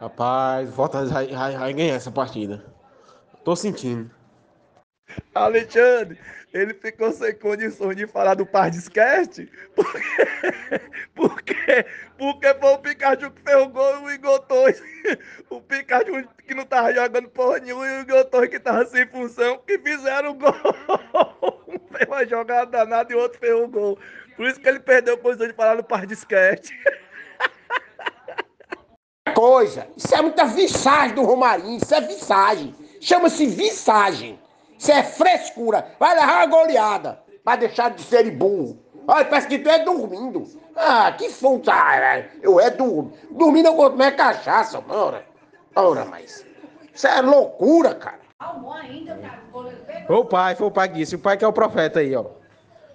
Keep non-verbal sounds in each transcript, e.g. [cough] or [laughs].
Rapaz, Fortaleza vai, vai, vai ganhar essa partida. Tô sentindo. Alexandre, ele ficou sem condições de falar do Pardiscast, porque, porque, porque foi o Pikachu que fez o gol e o Igor Torres, o Pikachu que não tava jogando porra nenhuma e o Igor Torres que tava sem função, que fizeram o gol. Um fez uma jogada danada e o outro fez o gol. Por isso que ele perdeu a condição de falar no Pardiscast. Coisa, isso é muita visagem do Romarinho, isso é visagem. Chama-se visagem. Isso é frescura. Vai levar uma goleada. Vai deixar de ser burro. Olha, parece que tu é dormindo. Ah, que fonte. Ah, eu é dormindo. Dormindo eu vou tomar cachaça, ora. Ora, mas. Isso é loucura, cara. Ô pai, foi o pai que disse. O pai que é o profeta aí, ó.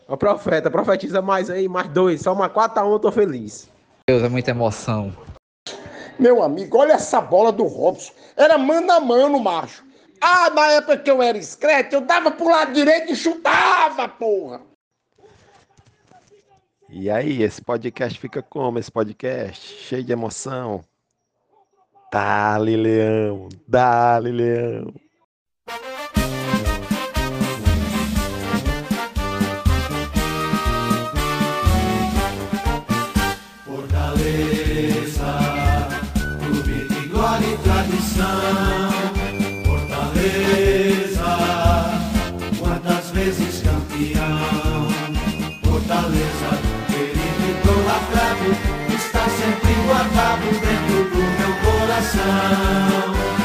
O profeta, profetiza mais aí, mais dois. Só uma 4 a 1 eu tô feliz. Deus, é muita emoção. Meu amigo, olha essa bola do Robson. Era mano a mano, macho. Ah, na época que eu era escrete, eu dava pro lado direito e chutava, porra. E aí, esse podcast fica como? Esse podcast cheio de emoção. Dale, leão. Dale, leão. Fortaleza, querido e idolatrado, está sempre guardado dentro do meu coração.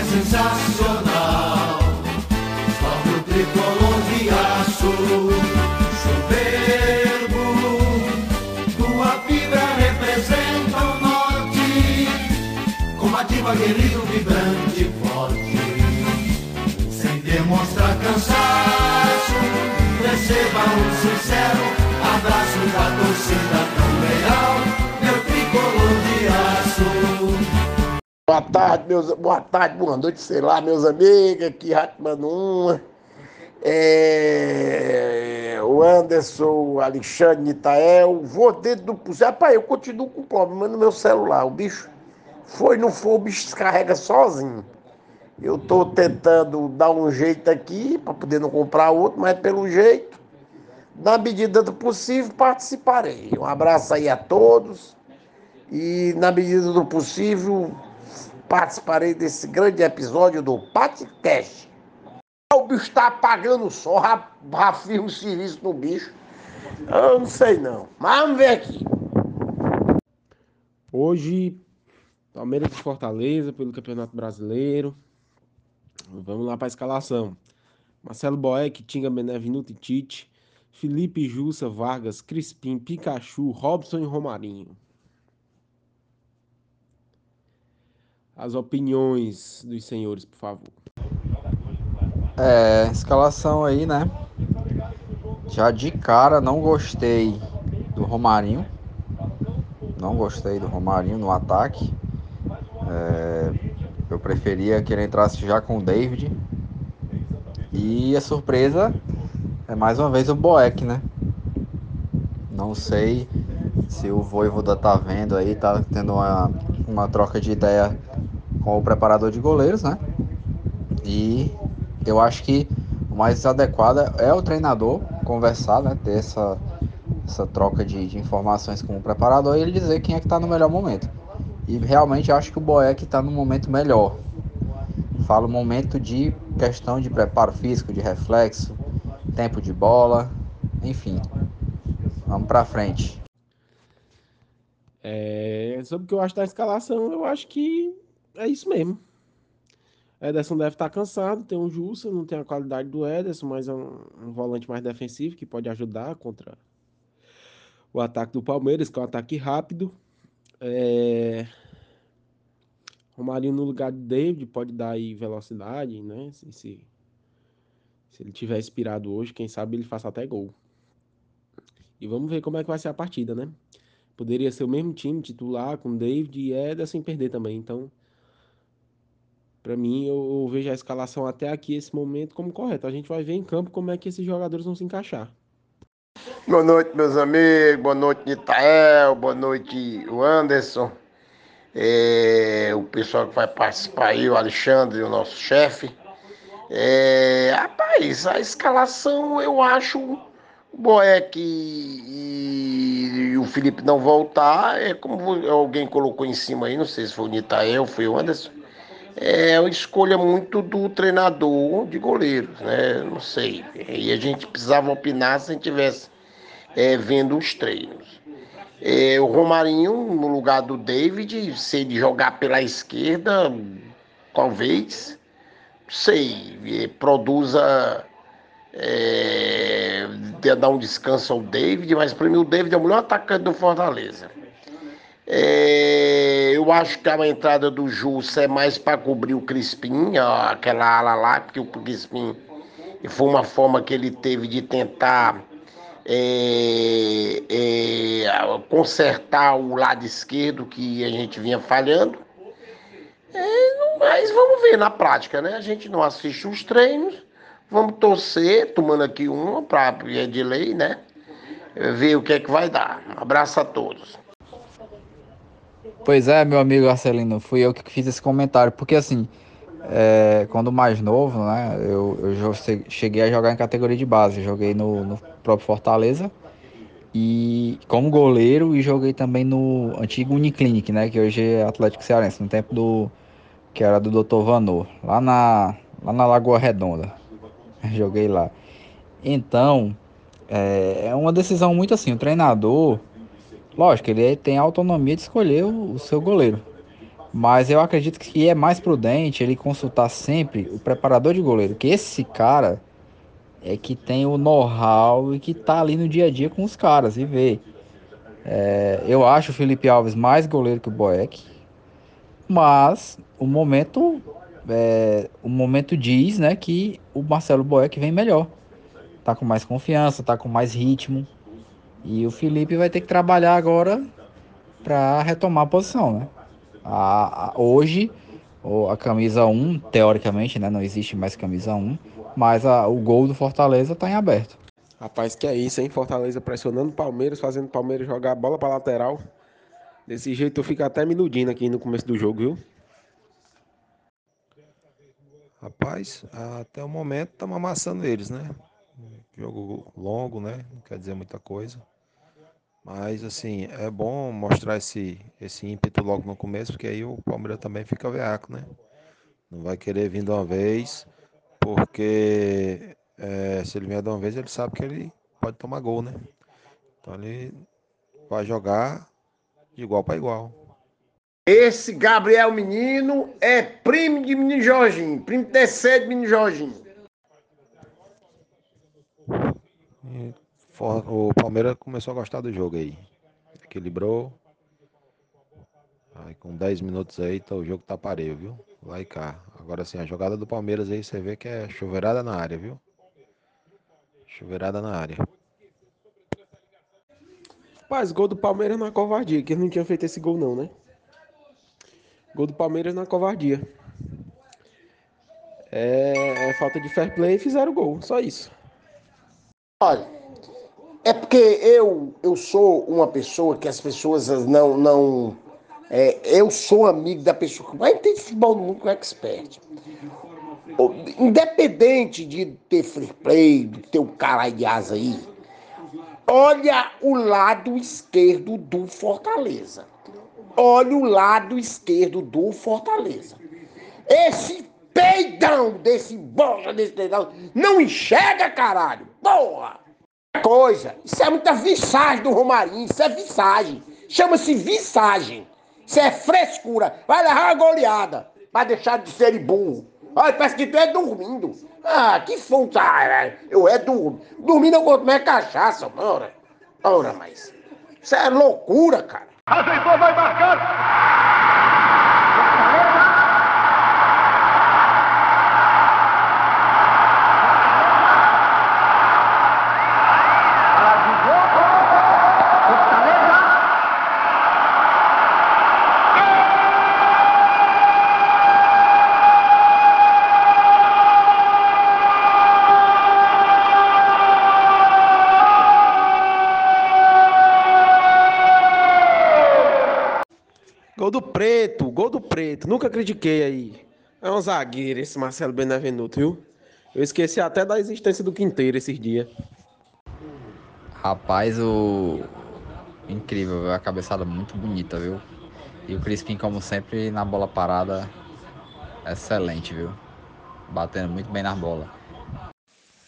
É sensacional. O tricolor de aço. Soberbo. Tua fibra representa o norte. Combativo, aguerrido, vibrante forte sem demonstrar cansaço. Receba um sincero abraço da torcida tarde, meus. Boa tarde, boa noite, sei lá, meus amigos. Aqui, Ratman 1. É, o Anderson, o Alexandre Nitael. Vou dentro do possível. Rapaz, eu continuo com problema no meu celular. O bicho foi, não foi, o bicho descarrega sozinho. Eu estou tentando dar um jeito aqui para poder não comprar outro, mas pelo jeito, na medida do possível, participarei. Um abraço aí a todos e, na medida do possível, participarei desse grande episódio do podcast. O bicho está apagando o sol, rafia o serviço no bicho. Eu não sei não, mas vamos ver aqui. Hoje, Palmeiras e Fortaleza pelo Campeonato Brasileiro. Vamos lá para a escalação. Marcelo Boeck, Tinga Benevenuto e Tite. Felipe Jussa, Vargas, Crispim, Pikachu, Robson e Romarinho. As opiniões dos senhores, por favor. É, escalação aí, né? Já de cara não gostei do Romarinho. Não gostei do Romarinho no ataque. É, eu preferia que ele entrasse já com o David. E a surpresa é mais uma vez o Boeck, né? Não sei se o Voivoda tá vendo aí, tá tendo uma, uma troca de ideia com o preparador de goleiros, né? E eu acho que o mais adequado é o treinador conversar, né? Ter essa, essa troca de, de informações com o preparador e ele dizer quem é que tá no melhor momento. E realmente acho que o Boeck está no momento melhor. Falo momento de questão de preparo físico, de reflexo, tempo de bola, enfim. Vamos para frente. É, sobre o que eu acho da escalação, eu acho que é isso mesmo. Ederson deve estar cansado, tem um Jussa, não tem a qualidade do Ederson, mas é um, um volante mais defensivo que pode ajudar contra o ataque do Palmeiras, que é um ataque rápido. É... Romarinho no lugar de David pode dar aí velocidade, né? Se, se, se ele tiver inspirado hoje, quem sabe ele faça até gol. E vamos ver como é que vai ser a partida, né? Poderia ser o mesmo time titular com David e Eder sem perder também. Então, para mim, eu, eu vejo a escalação até aqui, esse momento, como correto. A gente vai ver em campo como é que esses jogadores vão se encaixar. Boa noite, meus amigos. Boa noite, Nitael. Boa noite, o Anderson. É, o pessoal que vai participar aí, o Alexandre, o nosso chefe. É, rapaz, a escalação eu acho o Boeck e, e o Felipe não voltar. É como alguém colocou em cima aí, não sei se foi o Nitael, foi o Anderson. É uma escolha muito do treinador de goleiros, né? Não sei. E a gente precisava opinar se a gente tivesse é, vendo os treinos. É, o Romarinho, no lugar do David, se ele jogar pela esquerda, talvez, sei, é, produza. É, dar um descanso ao David, mas para mim o David é o melhor atacante do Fortaleza. É, eu acho que a entrada do Jussa é mais para cobrir o Crispim, aquela ala lá, porque o Crispim foi uma forma que ele teve de tentar é, é, consertar o lado esquerdo que a gente vinha falhando. É, mas vamos ver na prática, né? A gente não assiste os treinos, vamos torcer, tomando aqui uma para é de lei, né? Ver o que é que vai dar. Um abraço a todos. Pois é, meu amigo Arcelino, fui eu que fiz esse comentário, porque assim, é, quando mais novo, né, eu, eu cheguei a jogar em categoria de base, joguei no, no próprio Fortaleza e como goleiro e joguei também no antigo Uniclinic, né, que hoje é Atlético Cearense, no tempo do que era do Dr. Vanor, lá na lá na Lagoa Redonda. [laughs] joguei lá. Então, é, é uma decisão muito assim, o treinador, lógico, ele tem autonomia de escolher o, o seu goleiro. Mas eu acredito que é mais prudente ele consultar sempre o preparador de goleiro, que esse cara é que tem o know-how e que tá ali no dia a dia com os caras e vê. É, eu acho o Felipe Alves mais goleiro que o Boeck, mas o momento é, o momento diz, né, que o Marcelo Boeck vem melhor, tá com mais confiança, tá com mais ritmo e o Felipe vai ter que trabalhar agora para retomar a posição, né? A, a, hoje, a camisa 1, teoricamente, né, não existe mais camisa 1, mas a, o gol do Fortaleza está em aberto. Rapaz, que é isso, hein? Fortaleza pressionando o Palmeiras, fazendo o Palmeiras jogar a bola para lateral. Desse jeito eu fico até me iludindo aqui no começo do jogo, viu? Rapaz, até o momento estamos amassando eles, né? Jogo longo, né? Não quer dizer muita coisa. Mas assim, é bom mostrar esse, esse ímpeto logo no começo, porque aí o Palmeiras também fica veaco, né? Não vai querer vir de uma vez, porque é, se ele vier de uma vez, ele sabe que ele pode tomar gol, né? Então ele vai jogar de igual para igual. Esse Gabriel Menino é primo de Menino Jorginho, primo terceiro de Menino Jorginho. O Palmeiras começou a gostar do jogo aí. Equilibrou. Aí com 10 minutos aí, tá, o jogo tá pareio, viu? E cá. Agora sim, a jogada do Palmeiras aí você vê que é chuveirada na área, viu? Chuveirada na área. Mas gol do Palmeiras na covardia, que eles não tinham feito esse gol não, né? Gol do Palmeiras na covardia. É, é falta de fair play e fizeram o gol, só isso. Olha, é porque eu, eu sou uma pessoa que as pessoas não. não é, eu sou amigo da pessoa que mais entende futebol no mundo com expert. Independente de ter free play, de ter um caralho de asa aí, olha o lado esquerdo do Fortaleza. Olha o lado esquerdo do Fortaleza. Esse peidão desse bosta desse peidão não enxerga, caralho. Porra! coisa. Isso é muita visagem do Romarinho, isso é visagem. Chama-se visagem. Isso é frescura. Vai levar uma goleada. Vai deixar de ser burro. Olha, parece que tu é dormindo. Ah, que fonte. Ah, eu é dormindo. Dormindo eu gosto mais cachaça, ora. Ora, mas. Isso é loucura, cara. Aceitou, vai marcar. Do Preto, nunca critiquei aí. É um zagueiro esse Marcelo Benevenuto, viu? Eu esqueci até da existência do Quinteiro esses dias. Rapaz, o. Incrível, viu? a cabeçada muito bonita, viu? E o Crispim, como sempre, na bola parada, excelente, viu? Batendo muito bem na bola.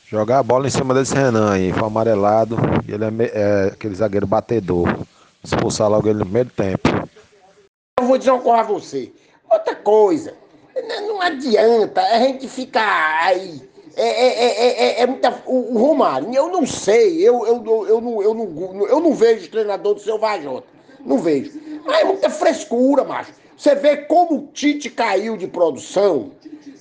Jogar a bola em cima desse Renan aí, foi amarelado. E ele é, é aquele zagueiro batedor. Expulsar logo ele no primeiro tempo. Eu vou dizer uma coisa a você. Outra coisa, n- não adianta a gente ficar aí. É, é, é, é, é muita. O, o Romário, eu não sei, eu, eu, eu, eu, não, eu, não, eu não vejo treinador do seu Vajota. Não vejo. Mas é muita frescura, macho. Você vê como o Tite caiu de produção,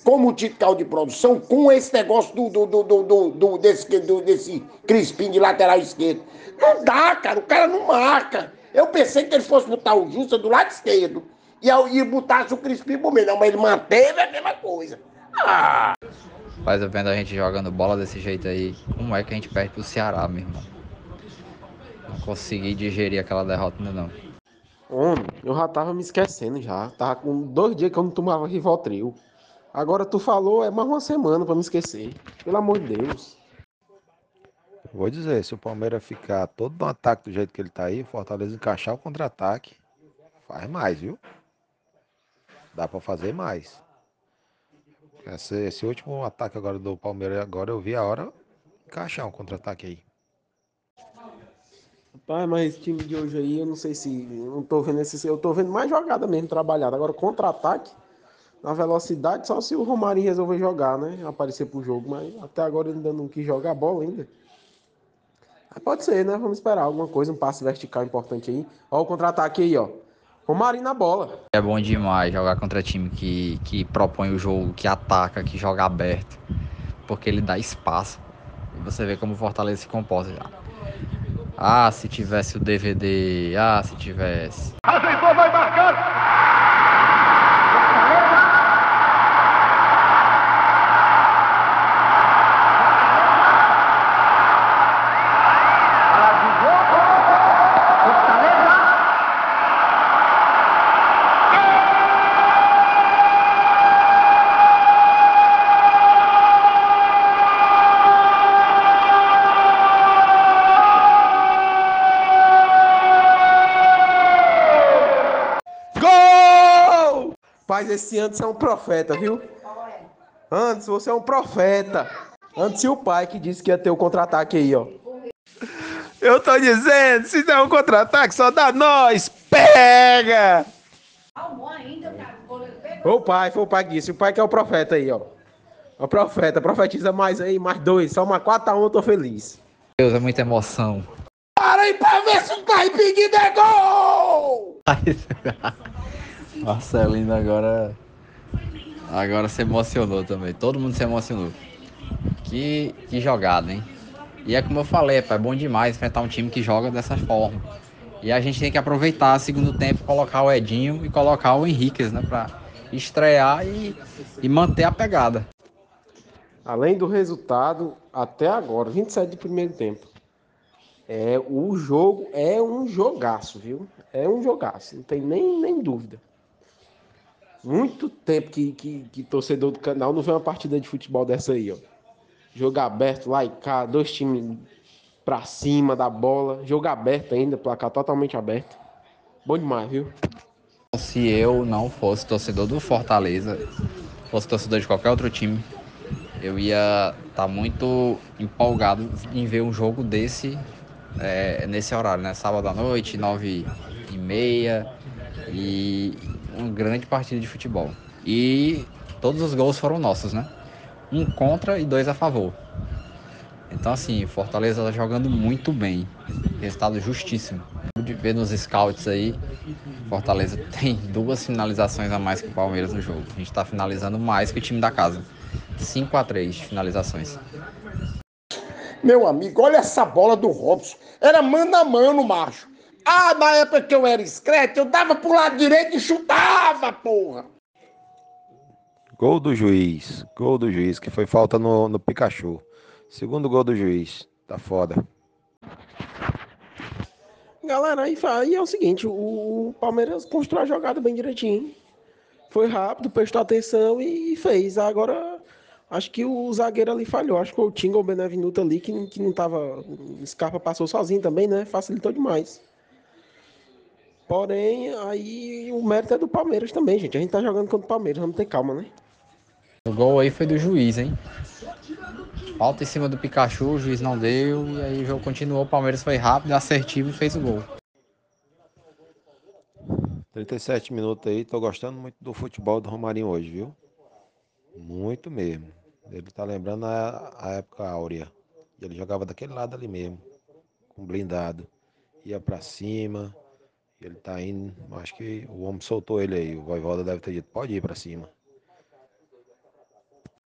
como o Tite caiu de produção com esse negócio do, do, do, do, do- do- desse, do, desse Crispim de lateral esquerdo. Não dá, cara, o cara não marca. Eu pensei que ele fosse botar o Justa do lado esquerdo e, e botasse o Crispim pro meio. Não, mas ele manteve a mesma coisa. Ah! Mas eu vendo a gente jogando bola desse jeito aí, como é que a gente perde pro Ceará, meu irmão? Não consegui digerir aquela derrota ainda não. Homem, eu já tava me esquecendo já. Tava com dois dias que eu não tomava Rivotril. Agora tu falou, é mais uma semana pra me esquecer. Pelo amor de Deus. Vou dizer, se o Palmeiras ficar todo no ataque do jeito que ele tá aí, o Fortaleza encaixar o contra-ataque, faz mais, viu? Dá pra fazer mais. Esse, esse último ataque agora do Palmeiras, agora eu vi a hora encaixar um contra-ataque aí. Rapaz, mas esse time de hoje aí, eu não sei se. Não tô vendo esse. Eu tô vendo mais jogada mesmo trabalhada. Agora, contra-ataque, na velocidade, só se o Romarinho resolver jogar, né? Aparecer pro jogo. Mas até agora ele ainda não quis jogar bola ainda. Mas pode ser, né? Vamos esperar alguma coisa, um passe vertical importante aí. Ó, o contra-ataque aí, ó. Romarinho na bola. É bom demais jogar contra time que, que propõe o jogo, que ataca, que joga aberto. Porque ele dá espaço. E você vê como o Fortaleza se comporta já. Ah, se tivesse o DVD. Ah, se tivesse. Ajeitou, vai marcar. Gol! Paz, esse Anderson é um profeta, viu? Anderson, você é um profeta. Antes o pai que disse que ia ter o contra-ataque aí, ó. Eu tô dizendo, se der um contra-ataque, só dá nós. Pega! Foi o pai, foi o pai que disse. O pai que é o profeta aí, ó. O profeta, profetiza mais aí, mais dois. Só uma 4x1, eu tô feliz. Deus, é muita emoção. Para aí pra ver se o tá impedido é gol! Marcelino agora. Agora se emocionou também. Todo mundo se emocionou. Que, que jogada, hein? E é como eu falei, pá, é bom demais enfrentar um time que joga dessa forma. E a gente tem que aproveitar segundo tempo, colocar o Edinho e colocar o Henriquez, né? Pra estrear e, e manter a pegada. Além do resultado, até agora, 27 de primeiro tempo. É, o jogo é um jogaço, viu? É um jogaço, não tem nem, nem dúvida. Muito tempo que, que, que torcedor do canal não vê uma partida de futebol dessa aí, ó. Jogo aberto, lá e cá, dois times pra cima da bola. Jogo aberto ainda, placar totalmente aberto. Bom demais, viu? Se eu não fosse torcedor do Fortaleza, fosse torcedor de qualquer outro time, eu ia estar muito empolgado em ver um jogo desse é, nesse horário, né? Sábado à noite, nove e meia e uma grande partida de futebol. E todos os gols foram nossos, né? Um contra e dois a favor. Então assim, Fortaleza tá jogando muito bem. Resultado justíssimo. De ver nos scouts aí, Fortaleza [laughs] tem duas finalizações a mais que o Palmeiras no jogo. A gente tá finalizando mais que o time da casa. 5 a 3 de finalizações. Meu amigo, olha essa bola do Robson. Era mano a mano, macho. Ah, na época que eu era escrete, eu dava pro lado direito e chutava, porra. Gol do juiz. Gol do juiz, que foi falta no, no Pikachu. Segundo gol do juiz. Tá foda. Galera, aí, aí é o seguinte, o, Palmeiras constrói a jogada bem direitinho. foi rápido, prestou atenção e fez. Agora, acho que o zagueiro ali falhou. Acho que o Tinga ou o Benevenuto ali, que, que não tava. O Scarpa passou sozinho também, né? Facilitou demais. Porém, aí o mérito é do Palmeiras também, gente. A gente tá jogando contra o Palmeiras, vamos ter calma, né? O gol aí foi do juiz, hein? Falta em cima do Pikachu, o juiz não deu, e aí o jogo continuou. O Palmeiras foi rápido, assertivo e fez o gol. 37 minutos aí, tô gostando muito do futebol do Romarinho hoje, viu? Muito mesmo. Ele tá lembrando a, a época áurea. Ele jogava daquele lado ali mesmo, com blindado. Ia pra cima, ele tá indo. Acho que o homem soltou ele aí. O Voivoda deve ter dito: pode ir pra cima.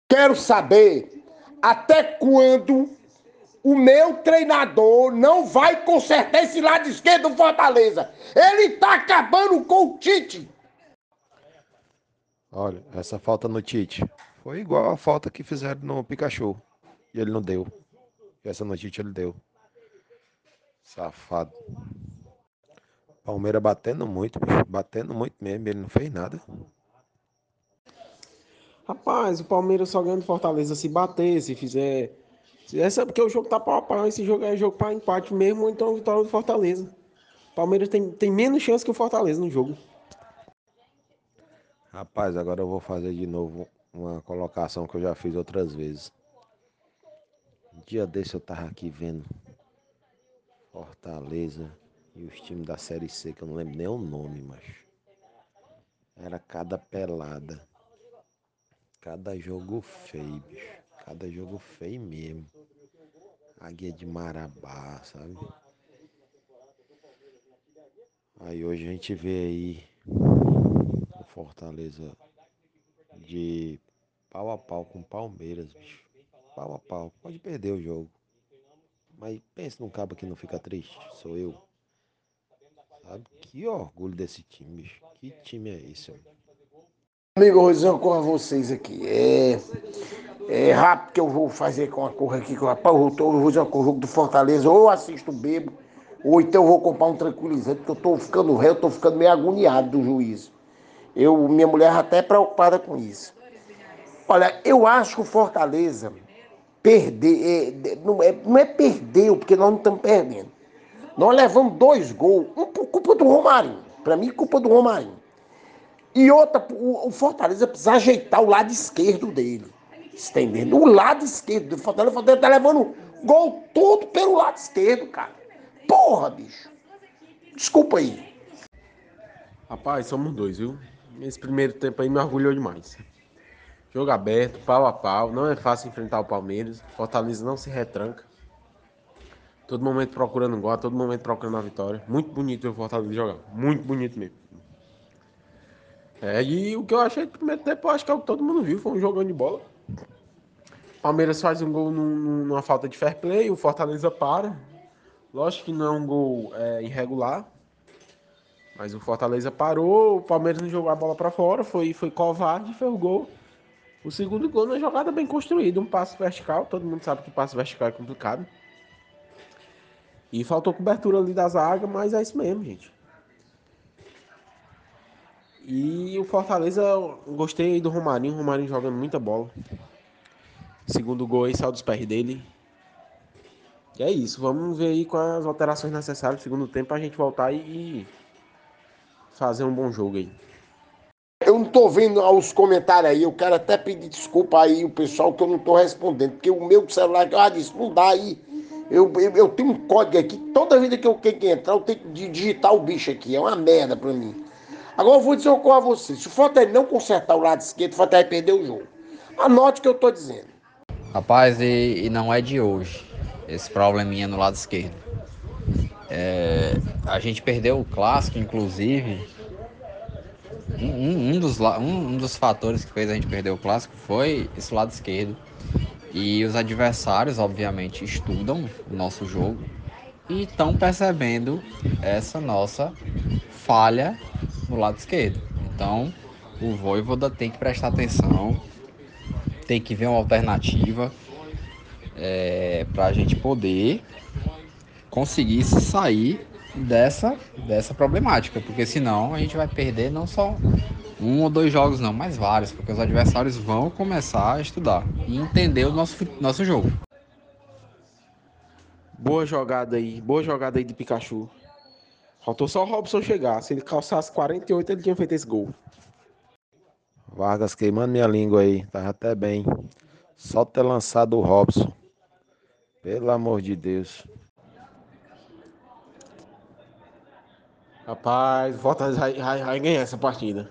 Quero saber até quando o meu treinador não vai consertar esse lado esquerdo do Fortaleza. Ele tá acabando com o Tite. Olha, essa falta no Tite foi igual a falta que fizeram no Pikachu. E ele não deu. Essa no Tite ele deu. Safado. Palmeiras batendo muito, bicho, batendo muito mesmo. Ele não fez nada. Rapaz, o Palmeiras só ganha do Fortaleza se bater, se fizer. Essa, porque o jogo tá pau a pau, esse jogo é jogo para empate mesmo, ou então vitória do Fortaleza. O Palmeiras tem, tem menos chance que o Fortaleza no jogo. Rapaz, agora eu vou fazer de novo uma colocação que eu já fiz outras vezes. Um dia desse eu tava aqui vendo Fortaleza e os times da Série C, que eu não lembro nem o nome, mas era cada pelada. Cada jogo feio, bicho. Cada jogo feio mesmo. Águia de Marabá, sabe? Aí hoje a gente vê aí o Fortaleza de pau a pau com Palmeiras, bicho. Pau a pau. Pode perder o jogo. Mas pensa num cabo que não fica triste. Sou eu. Sabe? Que orgulho desse time, bicho. Que time é esse, homem? Amigo Rosão, com vocês aqui. É, é rápido que eu vou fazer com a cor aqui. Que eu, rapaz, eu, tô, vou jogar com o jogo do Fortaleza. Ou assisto bebo, ou então eu vou comprar um tranquilizante, porque eu tô ficando réu, eu tô ficando meio agoniado do juízo. Eu, minha mulher até é preocupada com isso. Olha, eu acho que o Fortaleza perder, é, não, é, não é perdeu, porque nós não estamos perdendo. Nós levamos dois gols, um por culpa do Romarinho. Para mim, culpa do Romarinho. E outra, o, Fortaleza precisa ajeitar o lado esquerdo dele. Você entendendo? O lado esquerdo do Fortaleza, o Fortaleza tá levando gol todo pelo lado esquerdo, cara. Porra, bicho. Desculpa aí. Rapaz, somos dois, viu? Esse primeiro tempo aí me orgulhou demais. Jogo aberto, pau a pau. Não é fácil enfrentar o Palmeiras. Fortaleza não se retranca. Todo momento procurando um gol, a todo momento procurando a vitória. Muito bonito o Fortaleza jogar. Muito bonito mesmo. É, e o que eu achei do primeiro tempo, eu acho que é o que todo mundo viu. Foi um jogão de bola. Palmeiras faz um gol num- num- numa falta de fair play, o Fortaleza para. Lógico que não é um gol é, irregular, mas o Fortaleza parou, o Palmeiras não jogou a bola pra fora, foi, foi covarde fez o gol. O segundo gol na jogada bem construída, um passe vertical, todo mundo sabe que passe vertical é complicado. E faltou cobertura ali da zaga, mas é isso mesmo, gente. E o Fortaleza, gostei do Romarinho, o Romarinho jogando muita bola. Segundo gol aí, saiu dos pés dele. E é isso, vamos ver aí com as alterações necessárias no segundo tempo pra gente voltar e fazer um bom jogo aí. Eu não tô vendo os comentários aí, eu quero até pedir desculpa aí o pessoal que eu não tô respondendo, porque o meu celular, ah, disse, não dá aí. Eu, eu, eu tenho um código aqui, toda vida que eu tenho que entrar, eu tenho que di- digitar o bicho aqui, é uma merda pra mim. Agora eu vou dizer uma coisa a você, se o Fortaleza não consertar o lado esquerdo, o Fortaleza vai perder o jogo. Anote o que eu tô dizendo. Rapaz, e, e não é de hoje esse probleminha no lado esquerdo. É, a gente perdeu o clássico, inclusive. Um, um- dos, um, um dos fatores que fez a gente perder o clássico foi esse lado esquerdo. E os adversários, obviamente, estudam o nosso jogo e estão percebendo essa nossa falha no lado esquerdo. Então, o Voivoda tem que prestar atenção, tem que ver uma alternativa é, para a gente poder conseguir se sair dessa, dessa problemática, porque senão a gente vai perder não só um ou dois jogos, não, mas vários, porque os adversários vão começar a estudar e entender o nosso, nosso jogo. Boa jogada aí, boa jogada aí de Pikachu. Faltou só o Robson chegar. Se ele calçasse 48, ele tinha feito esse gol. Vargas queimando minha língua aí, tava até bem. Só ter lançado o Robson. Pelo amor de Deus. Rapaz, volta vai, vai, vai ganhar essa partida.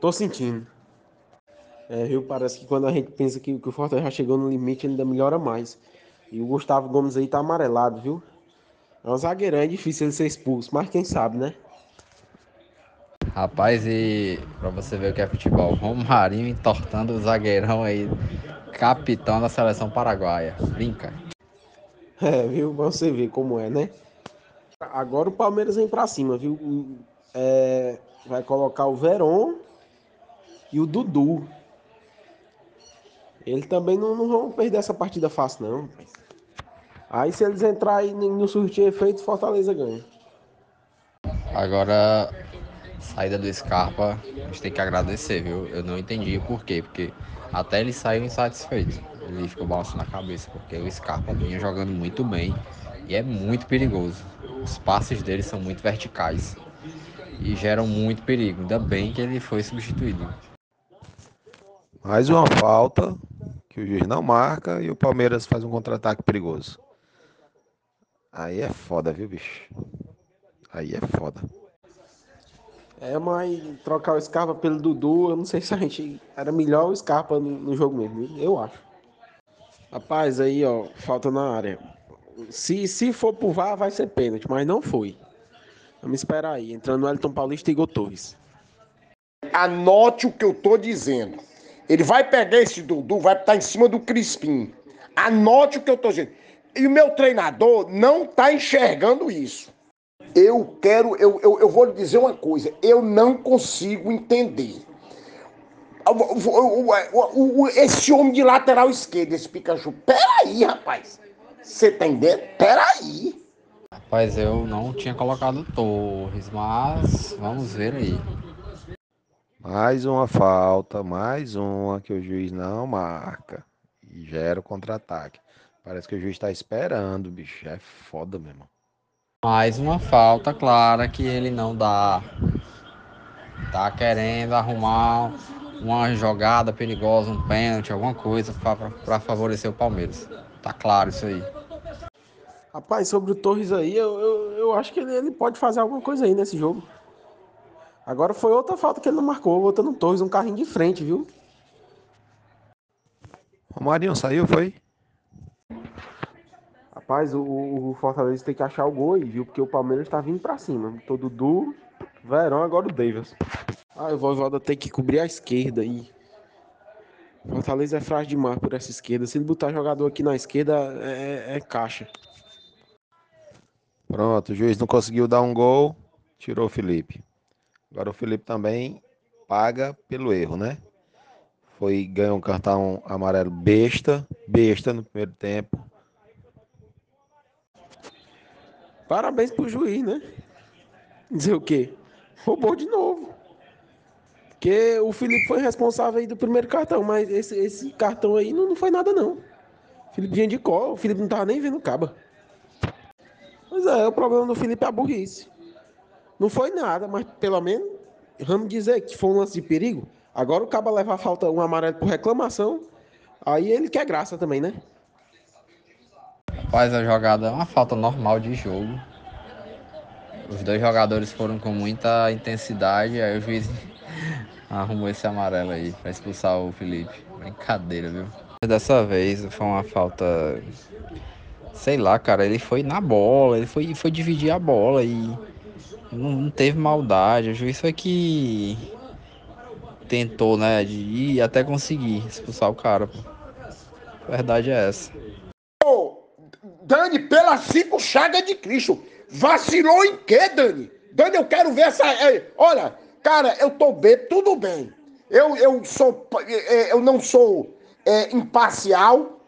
Tô sentindo. É, viu? Parece que quando a gente pensa que, que o Fortaleza já chegou no limite, ele ainda melhora mais. E o Gustavo Gomes aí tá amarelado, viu? É um zagueirão, é difícil ele ser expulso, mas quem sabe, né? Rapaz, e pra você ver o que é futebol, Romarinho entortando o zagueirão aí, capitão da seleção paraguaia. Brinca. É, viu? Pra você ver como é, né? Agora o Palmeiras vem pra cima, viu? É, vai colocar o Veron e o Dudu. Ele também não, não vão perder essa partida fácil, não. Aí se eles entrarem no surtir efeito, Fortaleza ganha. Agora, saída do Scarpa, a gente tem que agradecer, viu? Eu não entendi o porquê, porque até ele saiu insatisfeito. Ele ficou balançando a cabeça, porque o Scarpa vinha jogando muito bem e é muito perigoso. Os passes dele são muito verticais e geram muito perigo. Ainda bem que ele foi substituído. Mais uma falta que o juiz não marca e o Palmeiras faz um contra-ataque perigoso. Aí é foda, viu, bicho? Aí é foda. É, mas trocar o Scarpa pelo Dudu, eu não sei se a gente. Era melhor o Scarpa no, no jogo mesmo, eu acho. Rapaz, aí, ó, falta na área. Se, se for pro VAR, vai ser pênalti, mas não foi. Vamos esperar aí. Entrando Elton Paulista e Igor. Anote o que eu tô dizendo. Ele vai pegar esse Dudu, vai estar em cima do Crispim. Anote o que eu tô dizendo. E o meu treinador não tá enxergando isso. Eu quero, eu, eu, eu vou lhe dizer uma coisa, eu não consigo entender. Esse homem de lateral esquerdo, esse Pikachu, peraí, rapaz. Você tá entendendo? Peraí. Rapaz, eu não tinha colocado Torres, mas vamos ver aí. Mais uma falta, mais uma que o juiz não marca. E gera o contra-ataque. Parece que o juiz tá esperando, bicho. É foda mesmo. Mais uma falta clara que ele não dá. Tá querendo arrumar uma jogada perigosa, um pênalti, alguma coisa para favorecer o Palmeiras. Tá claro isso aí. Rapaz, sobre o Torres aí, eu, eu, eu acho que ele, ele pode fazer alguma coisa aí nesse jogo. Agora foi outra falta que ele não marcou, outra no Torres, um carrinho de frente, viu? Romarinho saiu, foi? Rapaz, o, o Fortaleza tem que achar o gol aí, viu? Porque o Palmeiras tá vindo pra cima. Todo Du, Verão, agora o Davis. Ah, o Voivoda tem que cobrir a esquerda aí. Fortaleza é frágil demais por essa esquerda. Se ele botar jogador aqui na esquerda, é, é caixa. Pronto, o juiz não conseguiu dar um gol, tirou o Felipe. Agora o Felipe também paga pelo erro, né? Foi ganhou um cartão amarelo besta, besta no primeiro tempo. Parabéns pro juiz, né? Dizer o quê? Roubou de novo. Porque o Felipe foi responsável aí do primeiro cartão, mas esse, esse cartão aí não, não foi nada, não. Felipe vinha de cola, o Felipe não tava nem vendo o caba. Pois é, o problema do Felipe é a burrice. Não foi nada, mas pelo menos, vamos dizer que foi um lance de perigo. Agora o caba leva a falta, um amarelo por reclamação, aí ele quer graça também, né? Rapaz, a jogada é uma falta normal de jogo. Os dois jogadores foram com muita intensidade, aí o juiz arrumou esse amarelo aí pra expulsar o Felipe. Brincadeira, viu? Dessa vez foi uma falta. Sei lá, cara, ele foi na bola, ele foi, foi dividir a bola e não, não teve maldade. O juiz foi que tentou, né, de ir até conseguir expulsar o cara. Pô. A verdade é essa. Dani, pelas cinco chagas de Cristo. Vacilou em quê, Dani? Dani, eu quero ver essa. é, olha, cara, eu tô bem, tudo bem. Eu, eu sou. é, Eu não sou é, imparcial,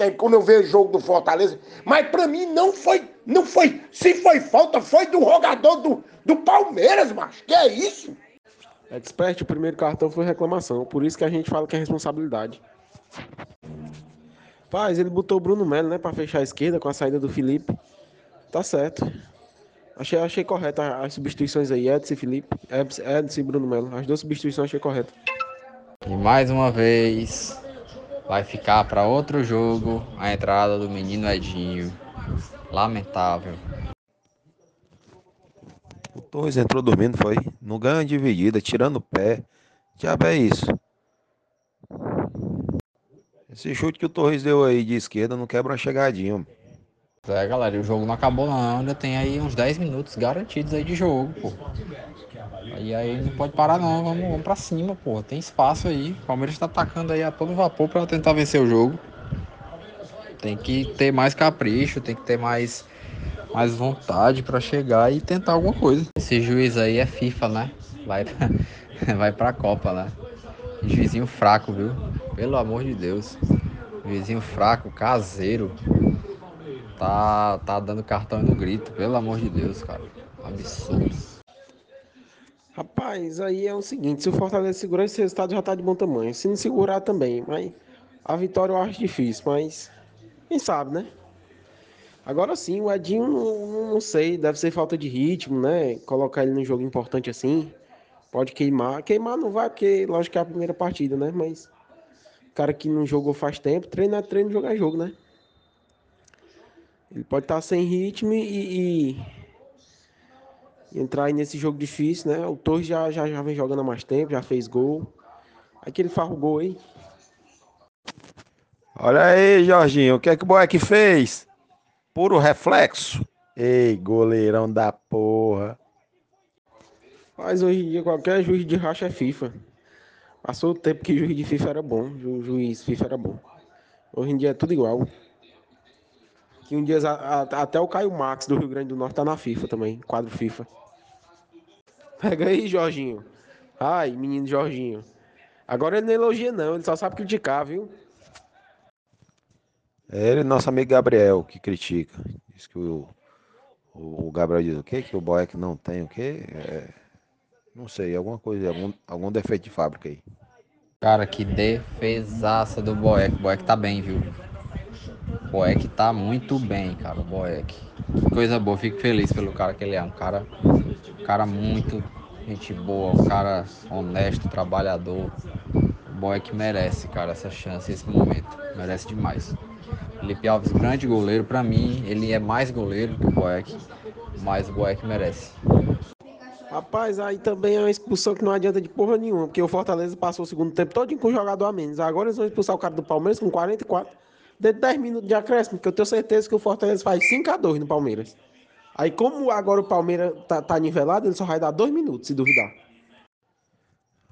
aí, quando eu vejo o jogo do Fortaleza. Mas pra mim não foi, não foi. Se foi falta, foi do jogador do, do Palmeiras, macho. Que é isso? Expert, o primeiro cartão foi reclamação. Por isso que a gente fala que é responsabilidade. Paz, ele botou o Bruno Melo, né, pra fechar a esquerda com a saída do Felipe. Tá certo. Achei, achei correto as substituições aí, Edson e Felipe. Edson e Bruno Melo. As duas substituições achei correto. E mais uma vez vai ficar para outro jogo a entrada do menino Edinho. Lamentável. O Torres entrou dormindo, foi? No ganho dividida, tirando o pé. Diabo é isso. Esse chute que o Torres deu aí de esquerda não quebra uma chegadinha. É, galera, o jogo não acabou não. Ainda tem aí uns 10 minutos garantidos aí de jogo, pô. E aí não pode parar não, vamos, vamos pra cima, pô. Tem espaço aí. O Palmeiras tá atacando aí a todo vapor para tentar vencer o jogo. Tem que ter mais capricho, tem que ter mais, mais vontade para chegar e tentar alguma coisa. Esse juiz aí é FIFA, né? Vai, [laughs] vai pra Copa, né? Juizinho fraco, viu? Pelo amor de Deus. Juizinho fraco, caseiro. Tá, tá dando cartão no grito, pelo amor de Deus, cara. Absurdo. Rapaz, aí é o seguinte, se o Fortaleza segurar esse resultado já tá de bom tamanho. Se não segurar também, mas a vitória eu acho difícil, mas quem sabe, né? Agora sim, o Edinho, não, não sei, deve ser falta de ritmo, né? Colocar ele num jogo importante assim, pode queimar. Queimar não vai, porque lógico que é a primeira partida, né? Mas cara que não jogou faz tempo, treino é treino, jogar é jogo, né? Ele pode estar sem ritmo e, e entrar aí nesse jogo difícil, né? O Torres já, já, já vem jogando há mais tempo, já fez gol. Aí que ele faz o gol aí. Olha aí, Jorginho, o que é que o Boeck fez? Puro reflexo. Ei, goleirão da porra. Mas hoje em dia qualquer juiz de racha é FIFA. Passou o tempo que juiz de FIFA era bom, ju juiz FIFA era bom. Hoje em dia é tudo igual. Que um dia a, a, até o Caio Max do Rio Grande do Norte tá na FIFA também, quadro FIFA. Pega aí, Jorginho. Ai, menino Jorginho. Agora ele não elogia, não, ele só sabe criticar, viu? É ele, nosso amigo Gabriel, que critica. Diz que o, o Gabriel diz o quê? Que o Boeck não tem o quê? É, não sei, alguma coisa, algum, algum defeito de fábrica aí. Cara, que defesaça do Boeck. O Boeck tá bem, viu? Boeck tá muito bem, cara, o Boeck. Que coisa boa, fico feliz pelo cara que ele é. Um cara, um cara muito gente boa, um cara honesto, trabalhador. O Boeck merece, cara, essa chance, esse momento. Merece demais. Felipe Alves, grande goleiro. Para mim, ele é mais goleiro que o Boeck, mas o Boeck merece. Rapaz, aí também é uma expulsão que não adianta de porra nenhuma, porque o Fortaleza passou o segundo tempo todo com o jogador a menos. Agora eles vão expulsar o cara do Palmeiras com 44, dentro de 10 minutos de acréscimo, porque eu tenho certeza que o Fortaleza faz 5 a 2 no Palmeiras. Aí, como agora o Palmeiras tá, tá nivelado, ele só vai dar 2 minutos, se duvidar.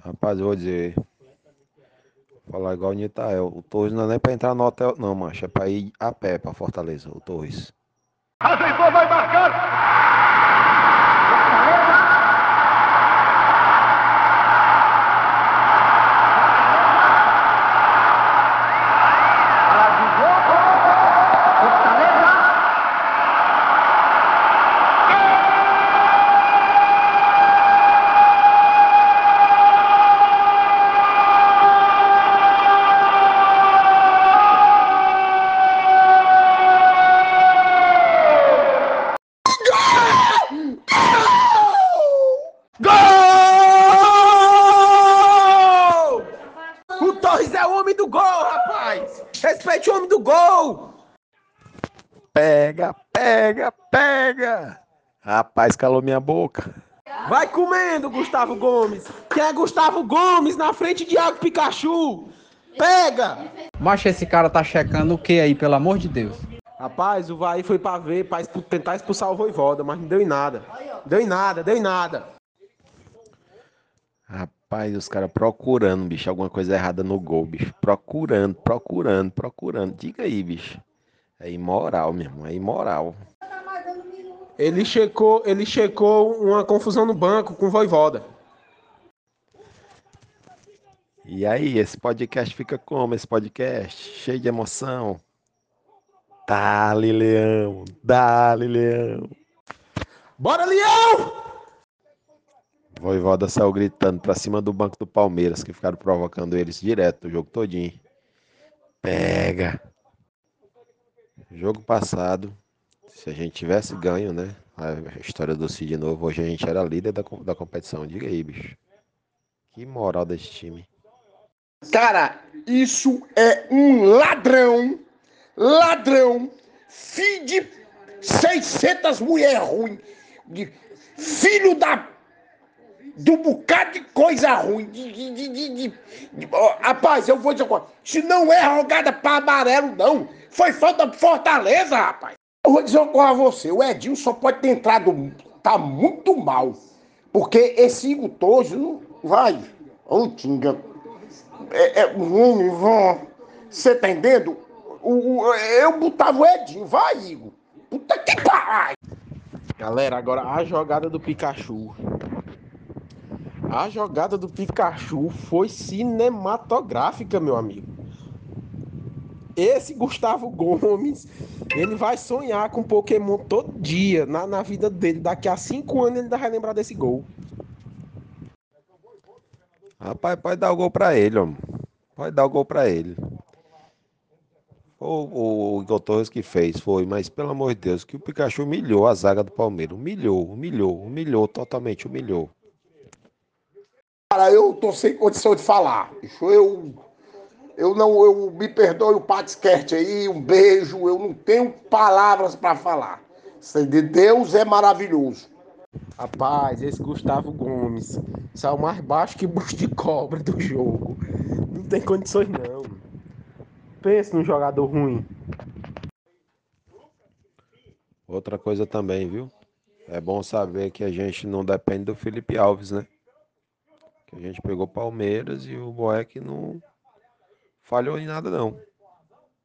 Rapaz, eu vou dizer. Vou falar igual o Nitael. O Torres não é nem pra entrar no hotel, não, macho. É pra ir a pé pra Fortaleza, o Torres. Ajeitou, vai marcar! Pega, pega. Rapaz, calou minha boca. Vai comendo, Gustavo Gomes. Que é Gustavo Gomes na frente de Iago Pikachu. Pega! Mas esse cara tá checando o que aí, pelo amor de Deus? Rapaz, o Vai foi pra ver, pra tentar expulsar o Voivoda, mas não deu em nada. Deu em nada, deu em nada. Rapaz, os caras procurando, bicho, alguma coisa errada no gol, bicho. Procurando, procurando, procurando. Diga aí, bicho. É imoral, meu irmão, é imoral. Ele checou, ele checou uma confusão no banco com o Voivoda. E aí, esse podcast fica como? Esse podcast cheio de emoção. Dale, Leão. Dale, Leão. Bora, Leão! Voivoda saiu gritando pra cima do banco do Palmeiras, que ficaram provocando eles direto o jogo todinho. Pega. Jogo passado, se a gente tivesse ganho, né? A história do Cid de novo, hoje a gente era líder da, da competição. Diga aí, bicho. Que moral desse time. Cara, isso é um ladrão, ladrão, filho de 600 mulheres ruins, de- filho da do bocado de coisa ruim. De, de, de, de- ó, rapaz, eu vou dizer uma coisa. Se não é rogada para amarelo, não. Foi falta de Fortaleza, rapaz. Eu vou dizer uma coisa a você. O Edinho só pode ter entrado. Tá muito mal. Porque esse Igor Torres não vai. Ô, Tinga. É, é, Você tá entendendo? O, o- eu botava o Edinho. Vai, Igor. Puta que pariu. Galera, agora a jogada do Pikachu. A jogada do Pikachu foi cinematográfica, meu amigo. Esse Gustavo Gomes, ele vai sonhar com Pokémon todo dia na, na vida dele. Daqui a cinco anos ele ainda vai lembrar desse gol. Rapaz, pode dar o gol pra ele, homem. Pode dar o gol pra ele. O, o Igor Torres que fez, foi, mas pelo amor de Deus, que o Pikachu humilhou a zaga do Palmeiras. Humilhou, humilhou, humilhou, totalmente humilhou. Cara, eu tô sem condição de falar. Bicho, eu. Eu não. Eu me perdoe o Patisquete aí, um beijo. Eu não tenho palavras pra falar. Isso aí de Deus é maravilhoso. Rapaz, esse Gustavo Gomes saiu mais baixo que bucho de cobra do jogo. Não tem condições, não. Pensa num jogador ruim. Outra coisa também, viu? É bom saber que a gente não depende do Felipe Alves, né? Que a gente pegou Palmeiras e o Boeck não falhou em nada, não.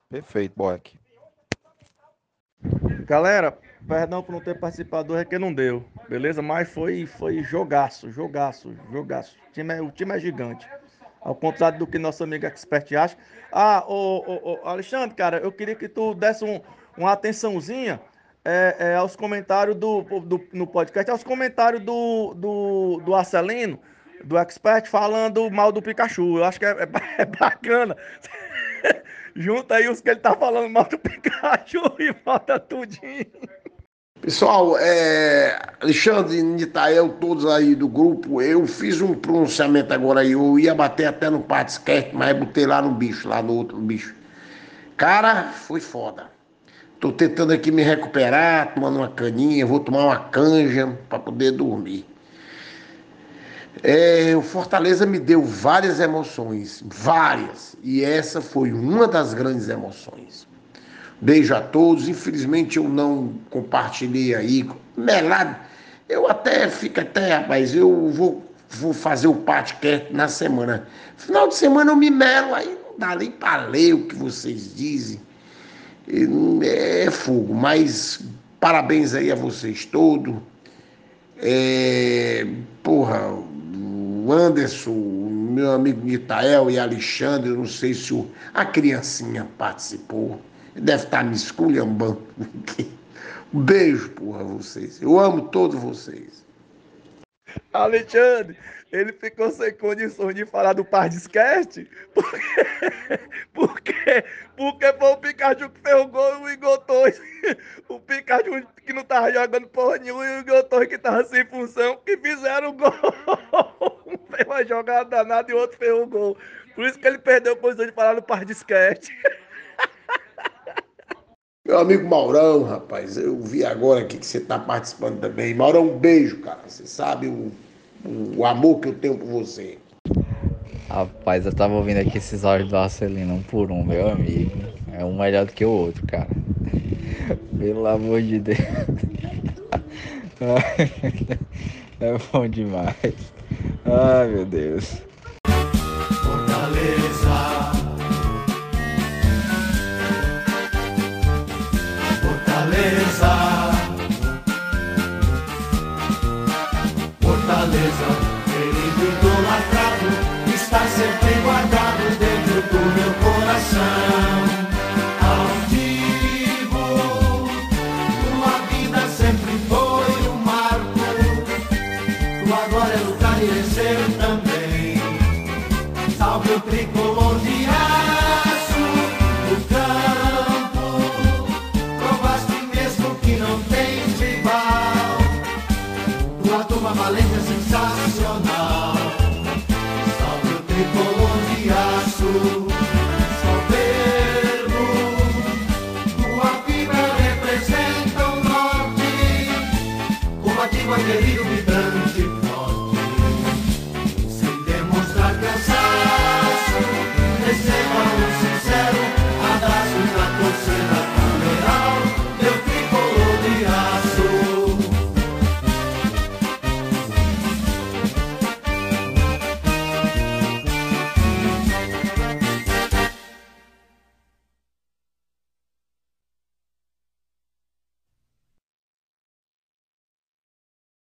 Perfeito, Boeck. Galera, perdão por não ter participado, é que não deu, beleza? Mas foi, foi jogaço, jogaço, jogaço. O time, é, o time é gigante. Ao contrário do que nosso amigo expert acha. Ah, ô, Alexandre, cara, eu queria que tu desse um, uma atençãozinha é, é, aos comentários do, do, no podcast, aos comentários do, do, do Arcelino, do expert, falando mal do Pikachu. Eu acho que é, é, [laughs] é bacana. [laughs] Junta aí os que ele tá falando mal do Pikachu e volta tudinho. Pessoal, é, Alexandre, Nitael, todos aí do grupo, eu fiz um pronunciamento agora aí, eu ia bater até no Patisquete, mas botei lá no bicho, lá no outro bicho. Cara, foi foda. Tô tentando aqui me recuperar, tomando uma caninha, vou tomar uma canja para poder dormir. É, o Fortaleza me deu várias emoções, várias, e essa foi uma das grandes emoções. Beijo a todos. Infelizmente eu não compartilhei aí. Melado, eu até fico até, rapaz, eu vou, vou fazer o podcast na semana. Final de semana eu me melo, aí não dá nem para ler o que vocês dizem. É fogo, mas parabéns aí a vocês todos. É, porra, o Anderson, o meu amigo Nitael e Alexandre, não sei se o, a criancinha participou. Deve estar me esculhambando. Um beijo, porra, vocês. Eu amo todos vocês. [laughs] Alexandre, ele ficou sem condições de falar do Pardiscast, porque, [laughs] porque, porque foi o Pikachu que fez o gol e o Igor Torres, [laughs] o Pikachu que não tava jogando porra nenhuma e o Igor Torres que tava sem função, que fizeram o gol. Um fez uma jogada danada e o outro fez o gol. Por isso que ele perdeu a posição de falar no Pardiscast. Meu amigo Maurão, rapaz, eu vi agora aqui que você está participando também. Maurão, um beijo, cara. Você sabe o, o amor que eu tenho por você. Rapaz, eu tava ouvindo aqui esses áudios do Arcelino um por um, meu amigo. É um melhor do que o outro, cara. [laughs] Pelo amor de Deus. [laughs] É bom demais. Ai, meu Deus. Fortaleza. Fortaleza. Fortaleza, querido idolatrado, está sempre guardado